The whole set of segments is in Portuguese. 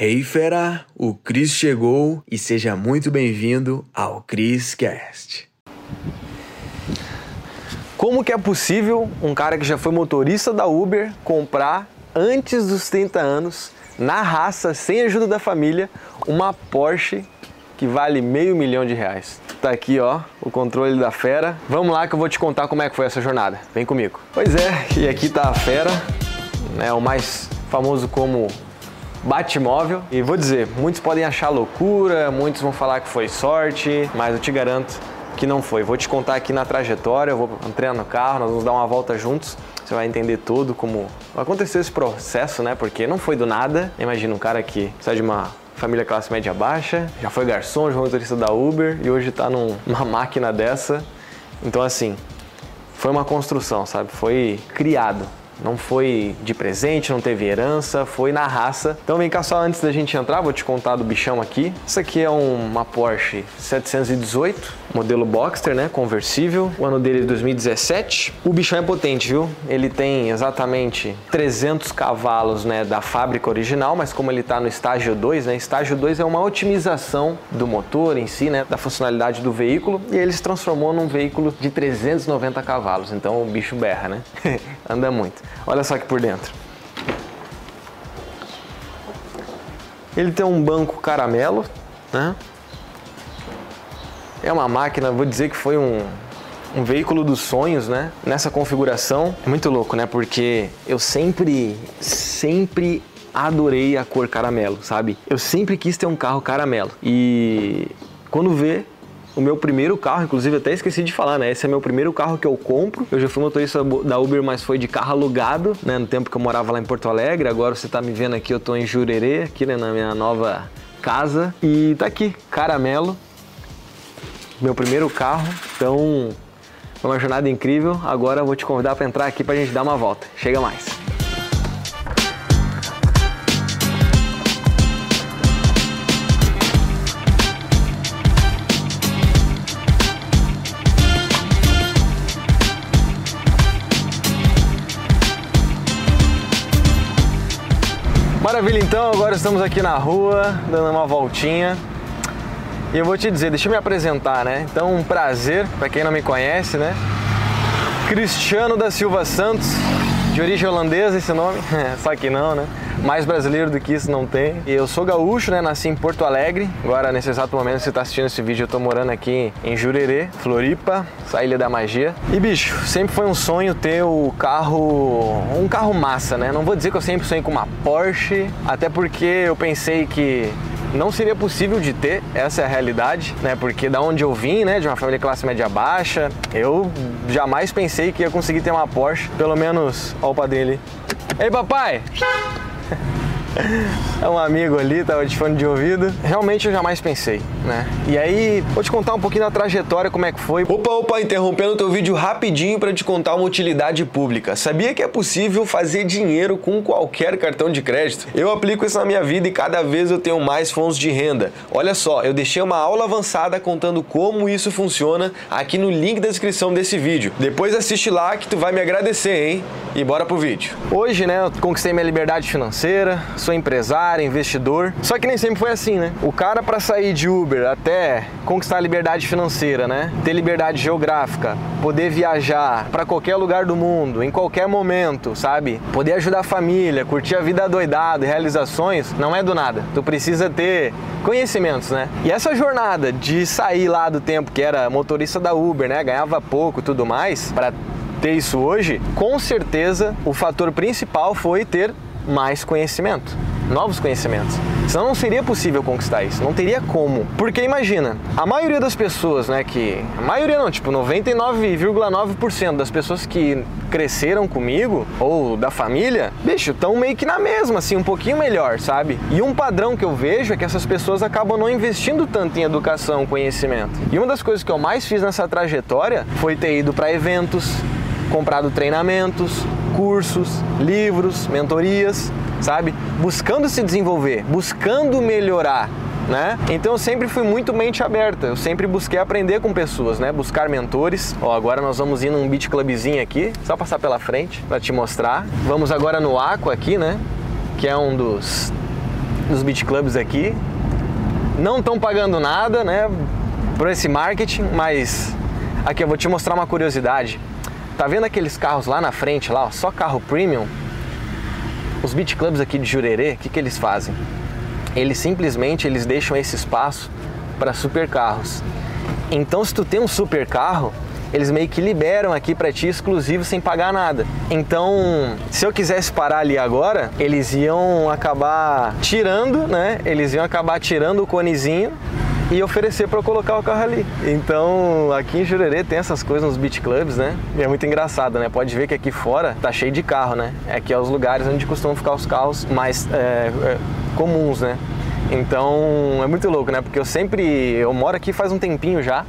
Hey fera, o Chris chegou e seja muito bem-vindo ao Chris Cast. Como que é possível um cara que já foi motorista da Uber comprar antes dos 30 anos, na raça, sem ajuda da família, uma Porsche que vale meio milhão de reais? Tá aqui, ó, o controle da fera. Vamos lá que eu vou te contar como é que foi essa jornada. Vem comigo. Pois é, e aqui tá a fera, né, o mais famoso como Batmóvel. E vou dizer, muitos podem achar loucura, muitos vão falar que foi sorte, mas eu te garanto que não foi. Vou te contar aqui na trajetória, eu vou entrar no carro, nós vamos dar uma volta juntos. Você vai entender tudo como aconteceu esse processo, né? Porque não foi do nada. Imagina um cara que sai de uma família classe média baixa, já foi garçom, já foi motorista da Uber e hoje está numa máquina dessa. Então assim, foi uma construção, sabe? Foi criado não foi de presente, não teve herança, foi na raça. Então vem cá só antes da gente entrar, vou te contar do bichão aqui. Isso aqui é uma Porsche 718, modelo Boxster, né, conversível. O ano dele é 2017. O bichão é potente, viu? Ele tem exatamente 300 cavalos, né, da fábrica original, mas como ele está no estágio 2, né, estágio 2 é uma otimização do motor em si, né, da funcionalidade do veículo, e ele se transformou num veículo de 390 cavalos. Então o bicho berra, né? Anda muito. Olha só aqui por dentro. Ele tem um banco caramelo, né? É uma máquina, vou dizer que foi um, um veículo dos sonhos, né? Nessa configuração. É muito louco, né? Porque eu sempre, sempre adorei a cor caramelo, sabe? Eu sempre quis ter um carro caramelo. E quando vê, o meu primeiro carro, inclusive até esqueci de falar, né? Esse é meu primeiro carro que eu compro. Eu já fui motorista da Uber, mas foi de carro alugado, né? No tempo que eu morava lá em Porto Alegre. Agora você tá me vendo aqui, eu tô em Jurerê, aqui né? na minha nova casa. E tá aqui, caramelo. Meu primeiro carro. Então, foi uma jornada incrível. Agora eu vou te convidar para entrar aqui pra gente dar uma volta. Chega mais. Maravilha, então agora estamos aqui na rua, dando uma voltinha. E eu vou te dizer, deixa eu me apresentar, né? Então, um prazer, para quem não me conhece, né? Cristiano da Silva Santos, de origem holandesa esse nome, só que não, né? Mais brasileiro do que isso não tem. E eu sou gaúcho, né? Nasci em Porto Alegre. Agora, nesse exato momento, você está assistindo esse vídeo, eu tô morando aqui em Jurerê, Floripa, essa ilha da magia. E bicho, sempre foi um sonho ter o carro, um carro massa, né? Não vou dizer que eu sempre sonhei com uma Porsche, até porque eu pensei que não seria possível de ter, essa é a realidade, né? Porque da onde eu vim, né, de uma família classe média baixa, eu jamais pensei que ia conseguir ter uma Porsche, pelo menos, ó o padrinho ali. Ei, papai! É um amigo ali, tava de fone de ouvido. Realmente eu jamais pensei, né? E aí, vou te contar um pouquinho da trajetória, como é que foi. Opa, opa, interrompendo o teu vídeo rapidinho para te contar uma utilidade pública. Sabia que é possível fazer dinheiro com qualquer cartão de crédito? Eu aplico isso na minha vida e cada vez eu tenho mais fontes de renda. Olha só, eu deixei uma aula avançada contando como isso funciona aqui no link da descrição desse vídeo. Depois assiste lá que tu vai me agradecer, hein? E bora pro vídeo. Hoje, né, eu conquistei minha liberdade financeira, sou empresário, investidor. Só que nem sempre foi assim, né? O cara para sair de Uber até conquistar a liberdade financeira, né? Ter liberdade geográfica, poder viajar para qualquer lugar do mundo, em qualquer momento, sabe? Poder ajudar a família, curtir a vida doidada, realizações, não é do nada. Tu precisa ter conhecimentos, né? E essa jornada de sair lá do tempo que era motorista da Uber, né? Ganhava pouco tudo mais, para ter isso hoje, com certeza o fator principal foi ter mais conhecimento, novos conhecimentos. Senão não seria possível conquistar isso, não teria como. Porque imagina, a maioria das pessoas, né, que. A maioria não, tipo 99,9% das pessoas que cresceram comigo, ou da família, bicho, estão meio que na mesma, assim, um pouquinho melhor, sabe? E um padrão que eu vejo é que essas pessoas acabam não investindo tanto em educação, conhecimento. E uma das coisas que eu mais fiz nessa trajetória foi ter ido para eventos, comprado treinamentos, cursos, livros, mentorias, sabe? Buscando se desenvolver, buscando melhorar. Né? Então eu sempre fui muito mente aberta, eu sempre busquei aprender com pessoas, né? Buscar mentores. Ó, agora nós vamos ir num beach clubzinho aqui, só passar pela frente para te mostrar. Vamos agora no Aqua aqui, né? Que é um dos dos beat clubs aqui. Não estão pagando nada, né, por esse marketing, mas aqui eu vou te mostrar uma curiosidade. Tá vendo aqueles carros lá na frente, lá, ó, só carro premium? Os beat clubs aqui de Jurerê, o que, que eles fazem? Eles simplesmente eles deixam esse espaço para super carros. Então, se tu tem um super carro, eles meio que liberam aqui para ti exclusivo sem pagar nada. Então, se eu quisesse parar ali agora, eles iam acabar tirando, né? Eles iam acabar tirando o conezinho e oferecer para colocar o carro ali. Então, aqui em Jurerê tem essas coisas nos beach clubs, né? E é muito engraçado, né? Pode ver que aqui fora tá cheio de carro, né? Aqui é os lugares onde costumam ficar os carros mais é, é, comuns, né? Então, é muito louco, né? Porque eu sempre eu moro aqui faz um tempinho já.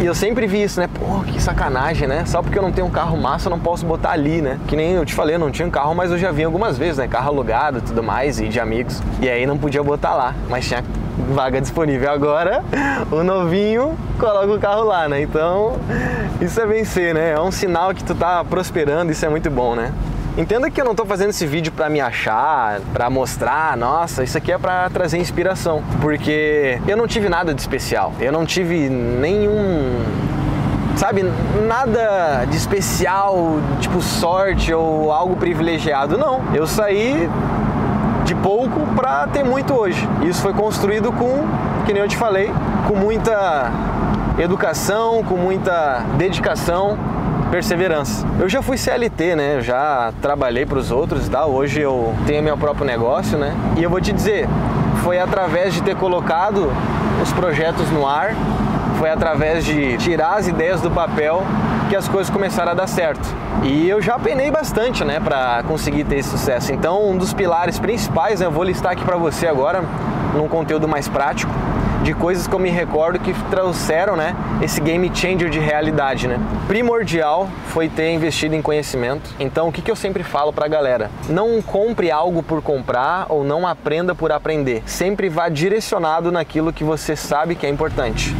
E eu sempre vi isso, né? Pô, que sacanagem, né? Só porque eu não tenho um carro massa, eu não posso botar ali, né? Que nem eu te falei, eu não tinha um carro, mas eu já vi algumas vezes, né? Carro alugado e tudo mais, e de amigos. E aí não podia botar lá, mas tinha vaga disponível. Agora, o novinho coloca o carro lá, né? Então, isso é vencer, né? É um sinal que tu tá prosperando, isso é muito bom, né? Entenda que eu não estou fazendo esse vídeo para me achar, para mostrar, nossa, isso aqui é para trazer inspiração, porque eu não tive nada de especial. Eu não tive nenhum sabe, nada de especial, tipo sorte ou algo privilegiado. Não, eu saí de pouco para ter muito hoje. Isso foi construído com, que nem eu te falei, com muita educação, com muita dedicação, perseverança. Eu já fui CLT, né? Eu já trabalhei para os outros tal. Hoje eu tenho meu próprio negócio, né? E eu vou te dizer, foi através de ter colocado os projetos no ar, foi através de tirar as ideias do papel que as coisas começaram a dar certo. E eu já penei bastante, né, para conseguir ter esse sucesso. Então, um dos pilares principais, né, eu vou listar aqui para você agora, num conteúdo mais prático, de coisas que eu me recordo que trouxeram, né, esse game changer de realidade, né? Primordial foi ter investido em conhecimento. Então, o que, que eu sempre falo pra galera? Não compre algo por comprar ou não aprenda por aprender. Sempre vá direcionado naquilo que você sabe que é importante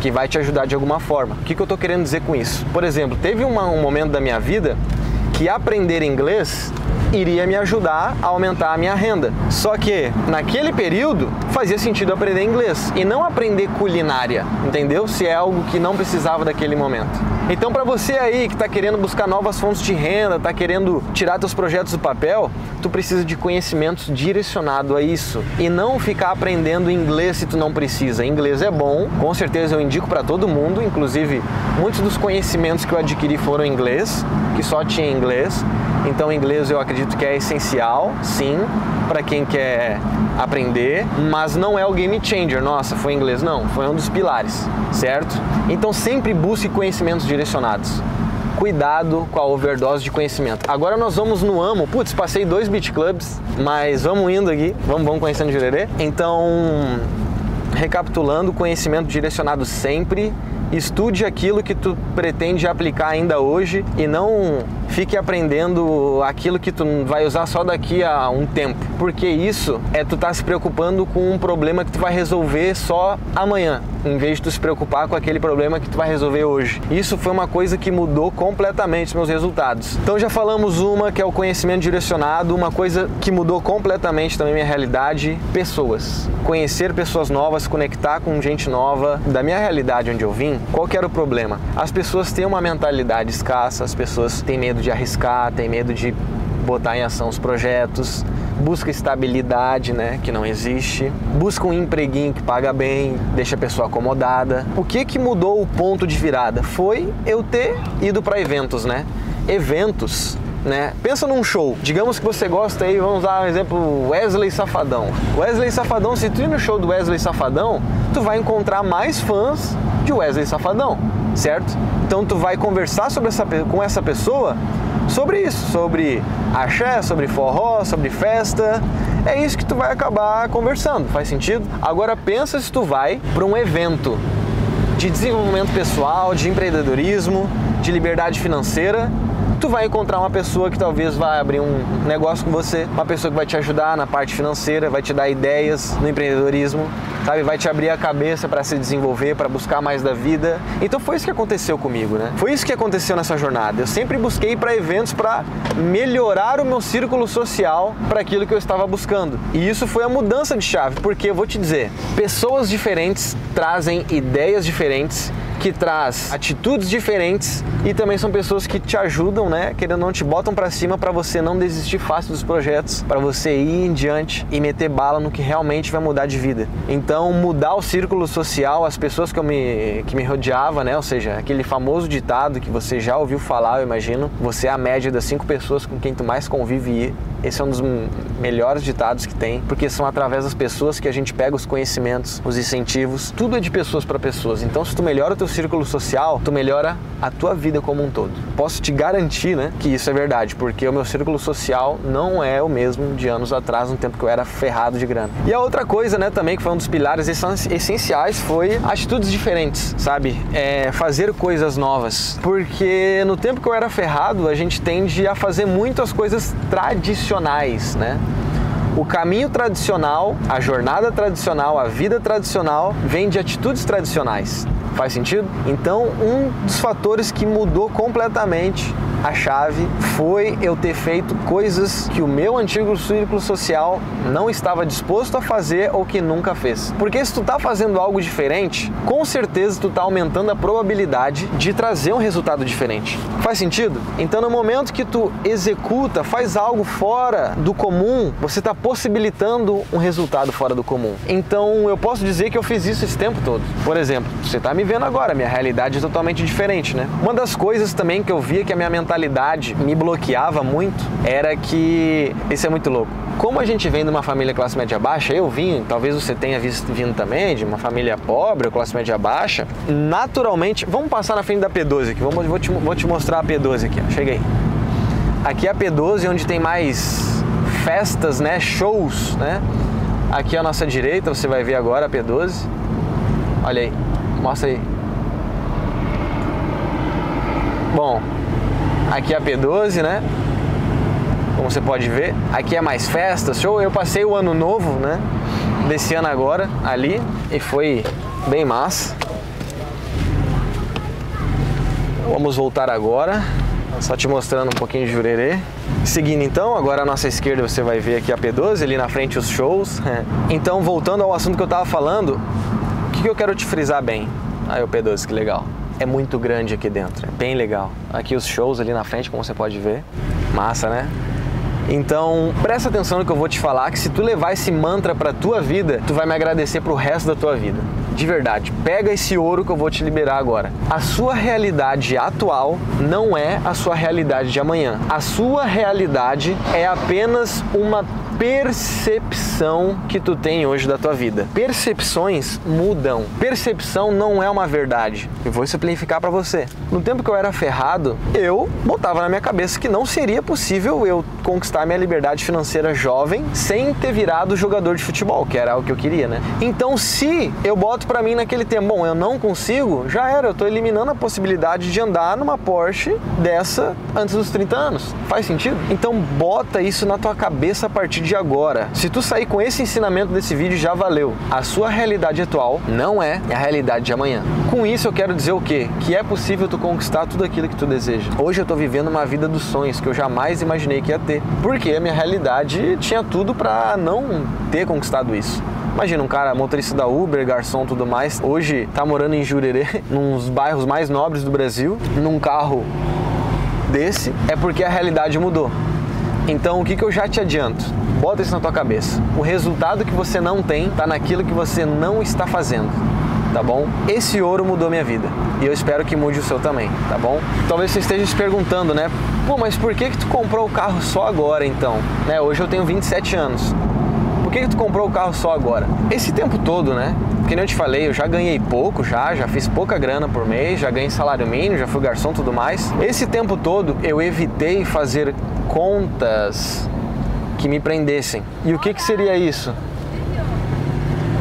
que vai te ajudar de alguma forma. O que, que eu estou querendo dizer com isso? Por exemplo, teve uma, um momento da minha vida que aprender inglês iria me ajudar a aumentar a minha renda. Só que naquele período fazia sentido aprender inglês e não aprender culinária, entendeu? Se é algo que não precisava daquele momento. Então, para você aí que está querendo buscar novas fontes de renda, está querendo tirar seus projetos do papel, tu precisa de conhecimentos direcionado a isso e não ficar aprendendo inglês se tu não precisa. Inglês é bom, com certeza eu indico para todo mundo, inclusive muitos dos conhecimentos que eu adquiri foram em inglês, que só tinha inglês. Então, inglês eu acredito que é essencial, sim, para quem quer aprender, mas não é o game changer. Nossa, foi inglês, não, foi um dos pilares, certo? Então, sempre busque conhecimentos direcionados. Cuidado com a overdose de conhecimento. Agora nós vamos no Amo. Putz, passei dois beat clubs, mas vamos indo aqui, vamos, vamos conhecendo Jurerê. Então, recapitulando, conhecimento direcionado sempre estude aquilo que tu pretende aplicar ainda hoje e não fique aprendendo aquilo que tu vai usar só daqui a um tempo, porque isso é tu tá se preocupando com um problema que tu vai resolver só amanhã, em vez de tu se preocupar com aquele problema que tu vai resolver hoje. Isso foi uma coisa que mudou completamente os meus resultados. Então já falamos uma que é o conhecimento direcionado, uma coisa que mudou completamente também minha realidade, pessoas. Conhecer pessoas novas, conectar com gente nova. Da minha realidade onde eu vim, qual que era o problema? As pessoas têm uma mentalidade escassa, as pessoas têm medo de arriscar, têm medo de botar em ação os projetos, busca estabilidade, né, que não existe, busca um empreguinho que paga bem, deixa a pessoa acomodada. O que que mudou o ponto de virada? Foi eu ter ido para eventos, né? Eventos né? Pensa num show. Digamos que você gosta aí, vamos dar um exemplo, Wesley Safadão. Wesley Safadão, se tu ir no show do Wesley Safadão, tu vai encontrar mais fãs de Wesley Safadão, certo? Então tu vai conversar sobre essa, com essa pessoa sobre isso, sobre axé, sobre forró, sobre festa. É isso que tu vai acabar conversando, faz sentido? Agora pensa se tu vai para um evento de desenvolvimento pessoal, de empreendedorismo, de liberdade financeira, vai encontrar uma pessoa que talvez vai abrir um negócio com você, uma pessoa que vai te ajudar na parte financeira, vai te dar ideias no empreendedorismo, sabe? Vai te abrir a cabeça para se desenvolver, para buscar mais da vida. Então foi isso que aconteceu comigo, né? Foi isso que aconteceu nessa jornada. Eu sempre busquei para eventos para melhorar o meu círculo social para aquilo que eu estava buscando. E isso foi a mudança de chave, porque eu vou te dizer, pessoas diferentes trazem ideias diferentes que traz atitudes diferentes e também são pessoas que te ajudam, né? Querendo não te botam para cima para você não desistir fácil dos projetos, para você ir em diante e meter bala no que realmente vai mudar de vida. Então, mudar o círculo social, as pessoas que eu me que me rodeava, né? Ou seja, aquele famoso ditado que você já ouviu falar, eu imagino, você é a média das cinco pessoas com quem tu mais convive esse é um dos melhores ditados que tem, porque são através das pessoas que a gente pega os conhecimentos, os incentivos, tudo é de pessoas para pessoas. Então, se tu melhora o teu círculo social, tu melhora a tua vida como um todo. Posso te garantir, né, que isso é verdade, porque o meu círculo social não é o mesmo de anos atrás, no tempo que eu era ferrado de grana. E a outra coisa, né, também que foi um dos pilares essenciais foi atitudes diferentes, sabe? É fazer coisas novas, porque no tempo que eu era ferrado, a gente tende a fazer muito as coisas tradicionais, né? O caminho tradicional, a jornada tradicional, a vida tradicional vem de atitudes tradicionais. Faz sentido? Então, um dos fatores que mudou completamente a chave foi eu ter feito coisas que o meu antigo círculo social não estava disposto a fazer ou que nunca fez. Porque se tu tá fazendo algo diferente, com certeza tu tá aumentando a probabilidade de trazer um resultado diferente. Faz sentido? Então no momento que tu executa, faz algo fora do comum, você está possibilitando um resultado fora do comum. Então eu posso dizer que eu fiz isso esse tempo todo. Por exemplo, você está me vendo agora, minha realidade é totalmente diferente, né? Uma das coisas também que eu via que a minha mentalidade me bloqueava muito era que isso é muito louco. Como a gente vem de uma família classe média baixa, eu vim, talvez você tenha visto, vindo também de uma família pobre ou classe média baixa, naturalmente, vamos passar na frente da P12 aqui, vamos, vou, te, vou te mostrar a P12 aqui, ó. cheguei. Aqui é a P12 onde tem mais festas, né, shows, né? Aqui à nossa direita, você vai ver agora a P12. Olha aí, mostra aí. Bom, Aqui é a P12, né? Como você pode ver. Aqui é mais festas, show. Eu passei o ano novo, né? Desse ano agora, ali. E foi bem massa. Vamos voltar agora. Só te mostrando um pouquinho de Jurerê. Seguindo então, agora à nossa esquerda você vai ver aqui a P12, ali na frente os shows. Então, voltando ao assunto que eu estava falando, o que eu quero te frisar bem? Aí o P12, que legal é muito grande aqui dentro, é bem legal. Aqui os shows ali na frente, como você pode ver, massa, né? Então, presta atenção no que eu vou te falar, que se tu levar esse mantra pra tua vida, tu vai me agradecer pro resto da tua vida. De verdade, pega esse ouro que eu vou te liberar agora. A sua realidade atual não é a sua realidade de amanhã. A sua realidade é apenas uma percepção que tu tem hoje da tua vida. Percepções mudam. Percepção não é uma verdade. Eu vou simplificar para você. No tempo que eu era ferrado, eu botava na minha cabeça que não seria possível eu conquistar minha liberdade financeira jovem sem ter virado jogador de futebol, que era o que eu queria, né? Então, se eu boto para mim naquele tempo, bom, eu não consigo, já era, eu tô eliminando a possibilidade de andar numa Porsche dessa antes dos 30 anos. Faz sentido? Então, bota isso na tua cabeça a partir de de agora. Se tu sair com esse ensinamento desse vídeo, já valeu. A sua realidade atual não é a realidade de amanhã. Com isso eu quero dizer o quê? Que é possível tu conquistar tudo aquilo que tu deseja. Hoje eu tô vivendo uma vida dos sonhos que eu jamais imaginei que ia ter. Porque a minha realidade tinha tudo para não ter conquistado isso. Imagina um cara motorista da Uber, garçom, tudo mais, hoje tá morando em Jurerê, num bairros mais nobres do Brasil, num carro desse, é porque a realidade mudou. Então, o que, que eu já te adianto? Bota isso na tua cabeça. O resultado que você não tem está naquilo que você não está fazendo. Tá bom? Esse ouro mudou minha vida e eu espero que mude o seu também, tá bom? Talvez você esteja se perguntando, né? Pô, mas por que que tu comprou o carro só agora então? Né? Hoje eu tenho 27 anos. Por que, que tu comprou o carro só agora? Esse tempo todo, né? Que nem eu te falei, eu já ganhei pouco, já, já fiz pouca grana por mês, já ganhei salário mínimo, já fui garçom tudo mais. Esse tempo todo eu evitei fazer contas que me prendessem. E o que, que seria isso?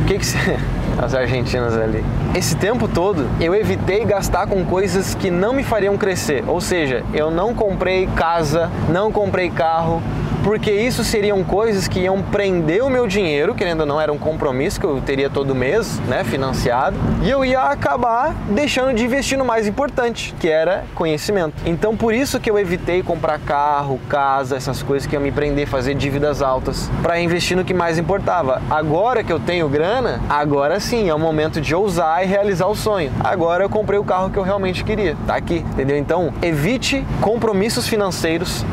O que, que, As argentinas ali. Esse tempo todo eu evitei gastar com coisas que não me fariam crescer. Ou seja, eu não comprei casa, não comprei carro, porque isso seriam coisas que iam prender o meu dinheiro, querendo ou não, era um compromisso que eu teria todo mês, né, financiado, e eu ia acabar deixando de investir no mais importante, que era conhecimento. Então, por isso que eu evitei comprar carro, casa, essas coisas que iam me prender, fazer dívidas altas, para investir no que mais importava. Agora que eu tenho grana, agora sim é o momento de ousar e realizar o sonho. Agora eu comprei o carro que eu realmente queria. Tá aqui, entendeu? Então, evite compromissos financeiros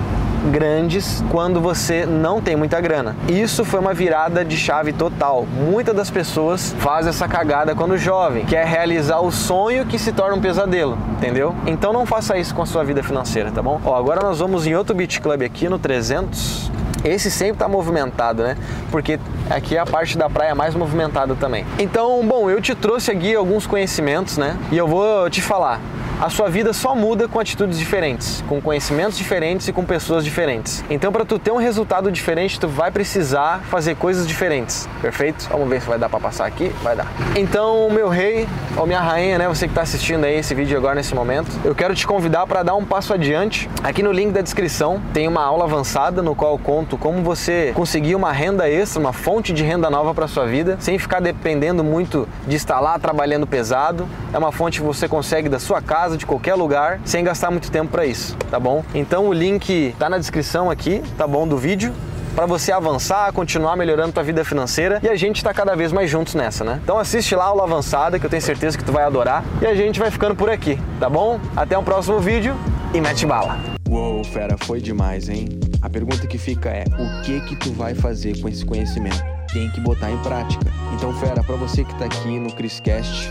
grandes quando você não tem muita grana. Isso foi uma virada de chave total. Muitas das pessoas fazem essa cagada quando jovem, que é realizar o sonho que se torna um pesadelo, entendeu? Então não faça isso com a sua vida financeira, tá bom? Ó, agora nós vamos em outro Beach Club aqui no 300. Esse sempre está movimentado, né? Porque aqui é a parte da praia mais movimentada também. Então, bom, eu te trouxe aqui alguns conhecimentos, né? E eu vou te falar a sua vida só muda com atitudes diferentes, com conhecimentos diferentes e com pessoas diferentes. Então, para tu ter um resultado diferente, tu vai precisar fazer coisas diferentes, perfeito? Vamos ver se vai dar para passar aqui, vai dar. Então, meu rei ou minha rainha, né, você que está assistindo aí esse vídeo agora nesse momento, eu quero te convidar para dar um passo adiante. Aqui no link da descrição tem uma aula avançada no qual eu conto como você conseguir uma renda extra, uma fonte de renda nova para sua vida, sem ficar dependendo muito de estar lá trabalhando pesado. É uma fonte que você consegue da sua casa casa, de qualquer lugar, sem gastar muito tempo para isso, tá bom? Então o link tá na descrição aqui, tá bom, do vídeo para você avançar, continuar melhorando tua vida financeira e a gente está cada vez mais juntos nessa, né? Então assiste lá a aula avançada que eu tenho certeza que tu vai adorar e a gente vai ficando por aqui, tá bom? Até o próximo vídeo e mete bala. Uou, fera, foi demais, hein? A pergunta que fica é: o que que tu vai fazer com esse conhecimento? Tem que botar em prática. Então, fera, para você que tá aqui no Criscast,